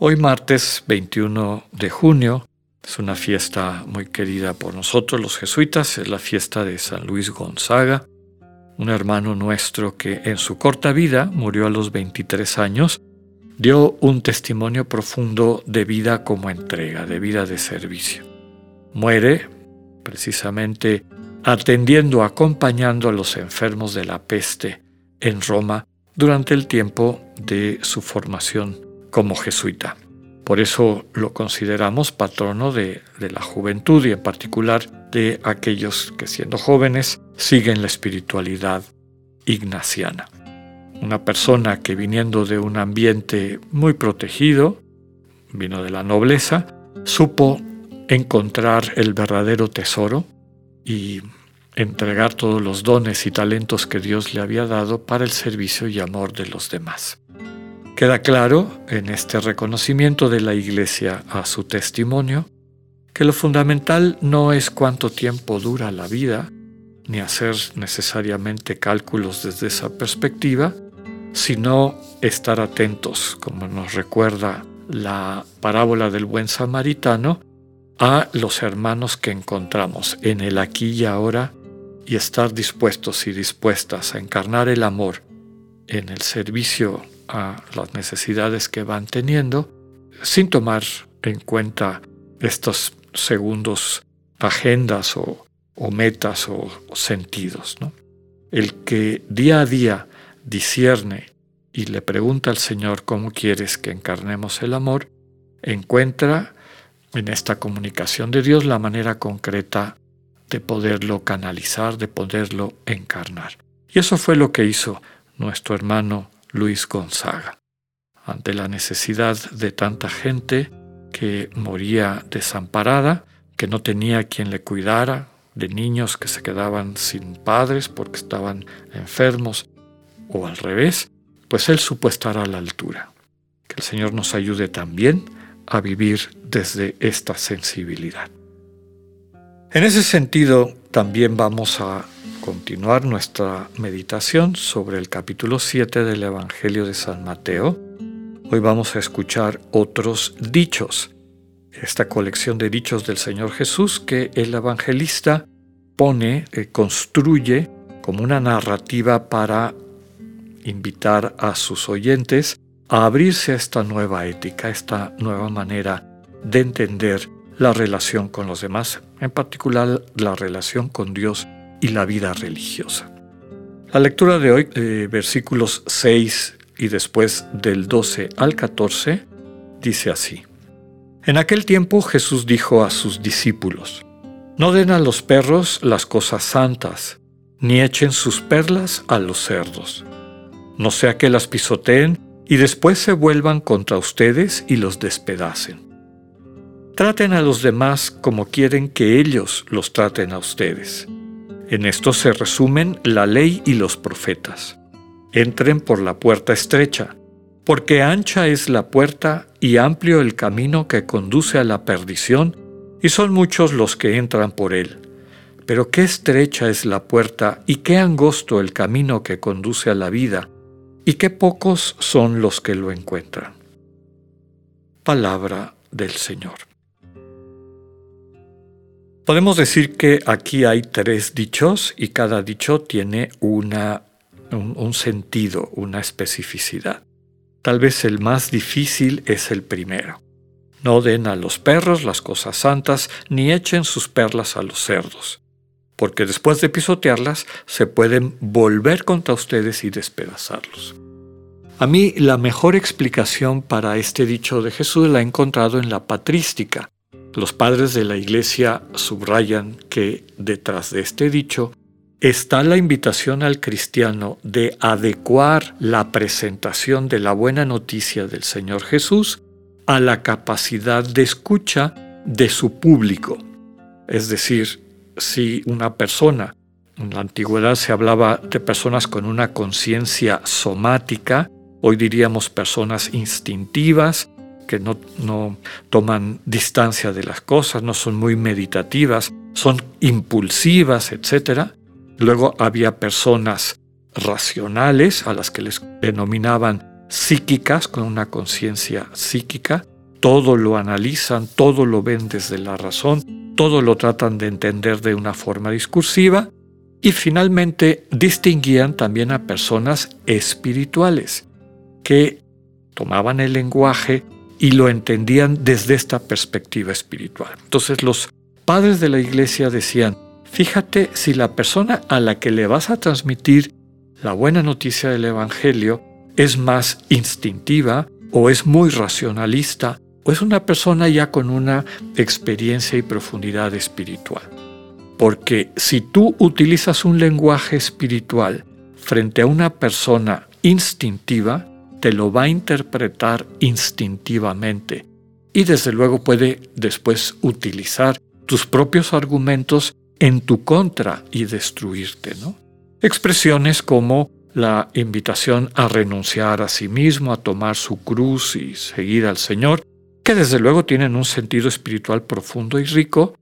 Hoy martes 21 de junio es una fiesta muy querida por nosotros los jesuitas, es la fiesta de San Luis Gonzaga, un hermano nuestro que en su corta vida murió a los 23 años, dio un testimonio profundo de vida como entrega, de vida de servicio. Muere precisamente atendiendo, acompañando a los enfermos de la peste en Roma durante el tiempo de su formación como jesuita. Por eso lo consideramos patrono de, la juventud y en particular de aquellos que siendo jóvenes siguen la espiritualidad ignaciana. Una persona que viniendo de un ambiente muy protegido, vino de la nobleza, supo encontrar el verdadero tesoro y entregar todos los dones y talentos que Dios le había dado para el servicio y amor de los demás. Queda claro en este reconocimiento de la Iglesia a su testimonio que lo fundamental no es cuánto tiempo dura la vida, ni hacer necesariamente cálculos desde esa perspectiva, sino estar atentos, como nos recuerda la parábola del buen samaritano, a los hermanos que encontramos en el aquí y ahora y estar dispuestos y dispuestas a encarnar el amor en el servicio a las necesidades que van teniendo, sin tomar en cuenta estos segundos agendas o, metas o, sentidos. El que día a día discierne y le pregunta al Señor cómo quieres que encarnemos el amor, encuentra en esta comunicación de Dios la manera concreta de poderlo canalizar, de poderlo encarnar. Y eso fue lo que hizo nuestro hermano Luis Gonzaga. Ante la necesidad de tanta gente que moría desamparada, que no tenía quien le cuidara, de niños que se quedaban sin padres porque estaban enfermos o al revés, pues él supo estar a la altura. Que el Señor nos ayude también a vivir desde esta sensibilidad. En ese sentido, también vamos a continuar nuestra meditación sobre el capítulo 7 del Evangelio de San Mateo. Hoy vamos a escuchar otros dichos, esta colección de dichos del Señor Jesús que el evangelista pone, eh, construye como una narrativa para invitar a sus oyentes a abrirse a esta nueva ética, esta nueva manera de entender la relación con los demás, en particular la relación con Dios y la vida religiosa. La lectura de hoy, eh, versículos 6 y después del 12 al 14, dice así. En aquel tiempo Jesús dijo a sus discípulos, No den a los perros las cosas santas, ni echen sus perlas a los cerdos, no sea que las pisoteen y después se vuelvan contra ustedes y los despedacen. Traten a los demás como quieren que ellos los traten a ustedes. En esto se resumen la ley y los profetas. Entren por la puerta estrecha, porque ancha es la puerta y amplio el camino que conduce a la perdición, y son muchos los que entran por él. Pero qué estrecha es la puerta y qué angosto el camino que conduce a la vida, y qué pocos son los que lo encuentran. Palabra del Señor. Podemos decir que aquí hay tres dichos y cada dicho tiene una, un, sentido, una especificidad. Tal vez el más difícil es el primero. No den a los perros las cosas santas, ni echen sus perlas a los cerdos, porque después de pisotearlas se pueden volver contra ustedes y despedazarlos. A mí la mejor explicación para este dicho de Jesús la he encontrado en la patrística, los padres de la Iglesia subrayan que detrás de este dicho está la invitación al cristiano de adecuar la presentación de la buena noticia del Señor Jesús a la capacidad de escucha de su público. Es decir, si una persona, en la antigüedad se hablaba de personas con una conciencia somática, hoy diríamos personas instintivas, que no, no, toman distancia de las cosas, no son muy meditativas, son impulsivas, etc. Luego había personas racionales, a las que les denominaban psíquicas, con una conciencia psíquica, todo lo analizan, todo lo ven desde la razón, todo lo tratan de entender de una forma discursiva y finalmente distinguían también a personas espirituales que tomaban el lenguaje y lo entendían desde esta perspectiva espiritual. Entonces los padres de la iglesia decían, fíjate si la persona a la que le vas a transmitir la buena noticia del Evangelio es más instintiva o es muy racionalista o es una persona ya con una experiencia y profundidad espiritual. Porque si tú utilizas un lenguaje espiritual frente a una persona instintiva, te lo va a interpretar instintivamente y desde luego puede después utilizar tus propios argumentos en tu contra y destruirte, ¿no? Expresiones como la invitación a renunciar a sí mismo, a tomar su cruz y seguir al Señor, que desde luego tienen un sentido espiritual profundo y rico,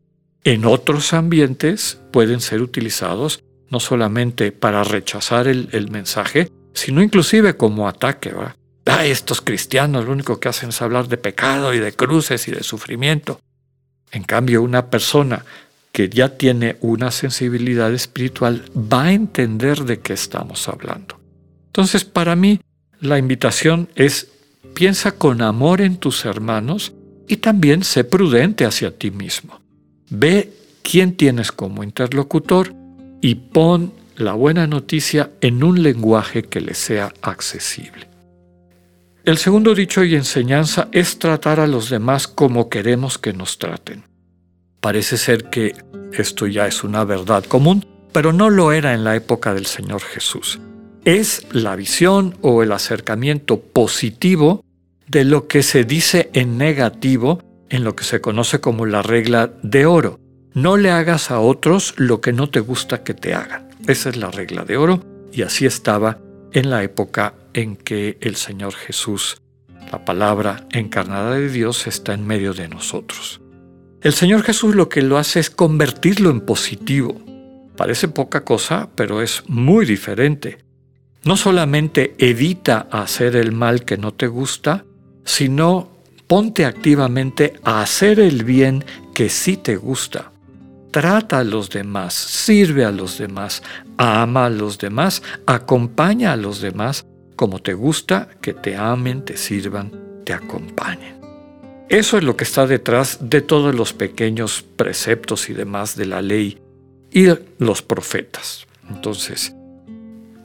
en otros ambientes pueden ser utilizados no solamente para rechazar el, mensaje, sino inclusive como ataque. ¿verdad? Ah, estos cristianos lo único que hacen es hablar de pecado y de cruces y de sufrimiento. En cambio, una persona que ya tiene una sensibilidad espiritual va a entender de qué estamos hablando. Entonces, para mí, la invitación es piensa con amor en tus hermanos y también sé prudente hacia ti mismo. Ve quién tienes como interlocutor y pon la buena noticia en un lenguaje que le sea accesible. El segundo dicho y enseñanza es tratar a los demás como queremos que nos traten. Parece ser que esto ya es una verdad común, pero no lo era en la época del Señor Jesús. Es la visión o el acercamiento positivo de lo que se dice en negativo en lo que se conoce como la regla de oro. No le hagas a otros lo que no te gusta que te hagan. Esa es la regla de oro y así estaba en la época en que el Señor Jesús, la palabra encarnada de Dios, está en medio de nosotros. El Señor Jesús lo que lo hace es convertirlo en positivo. Parece poca cosa, pero es muy diferente. No solamente evita hacer el mal que no te gusta, sino ponte activamente a hacer el bien que sí te gusta. Trata a los demás, sirve a los demás, ama a los demás, acompaña a los demás como te gusta que te amen, te sirvan, te acompañen. Eso es lo que está detrás de todos los pequeños preceptos y demás de la ley y los profetas. Entonces,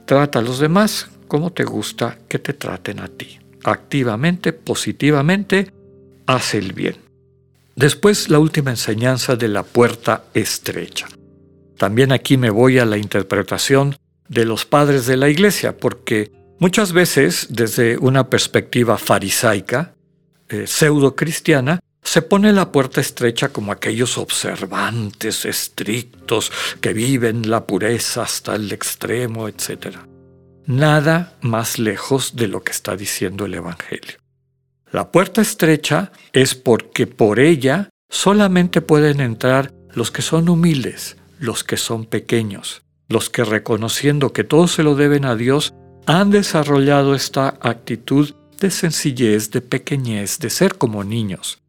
trata a los demás como te gusta que te traten a ti. Activamente, positivamente, haz el bien. Después la última enseñanza de la puerta estrecha. También aquí me voy a la interpretación de los padres de la iglesia, porque muchas veces desde una perspectiva farisaica, eh, pseudo cristiana, se pone la puerta estrecha como aquellos observantes estrictos que viven la pureza hasta el extremo, etc. Nada más lejos de lo que está diciendo el Evangelio. La puerta estrecha es porque por ella solamente pueden entrar los que son humildes, los que son pequeños, los que reconociendo que todo se lo deben a Dios, han desarrollado esta actitud de sencillez, de pequeñez, de ser como niños.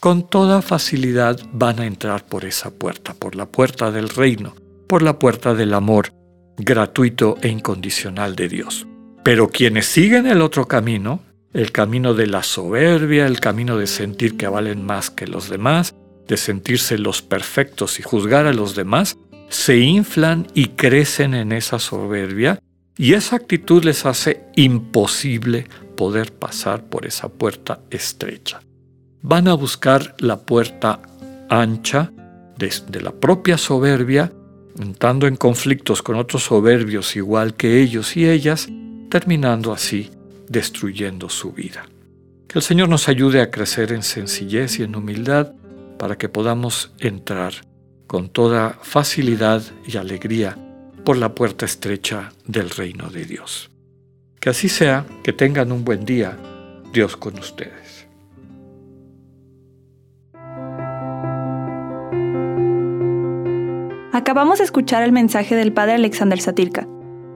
Con toda facilidad van a entrar por esa puerta, por la puerta del reino, por la puerta del amor gratuito e incondicional de Dios. Pero quienes siguen el otro camino, el camino de la soberbia, el camino de sentir que valen más que los demás, de sentirse los perfectos y juzgar a los demás, se inflan y crecen en esa soberbia y esa actitud les hace imposible poder pasar por esa puerta estrecha. Van a buscar la puerta ancha de, la propia soberbia, entrando en conflictos con otros soberbios igual que ellos y ellas, terminando así destruyendo su vida. Que el Señor nos ayude a crecer en sencillez y en humildad para que podamos entrar con toda facilidad y alegría por la puerta estrecha del reino de Dios. Que así sea, que tengan un buen día, Dios con ustedes. Acabamos de escuchar el mensaje del Padre Alexander Satirka.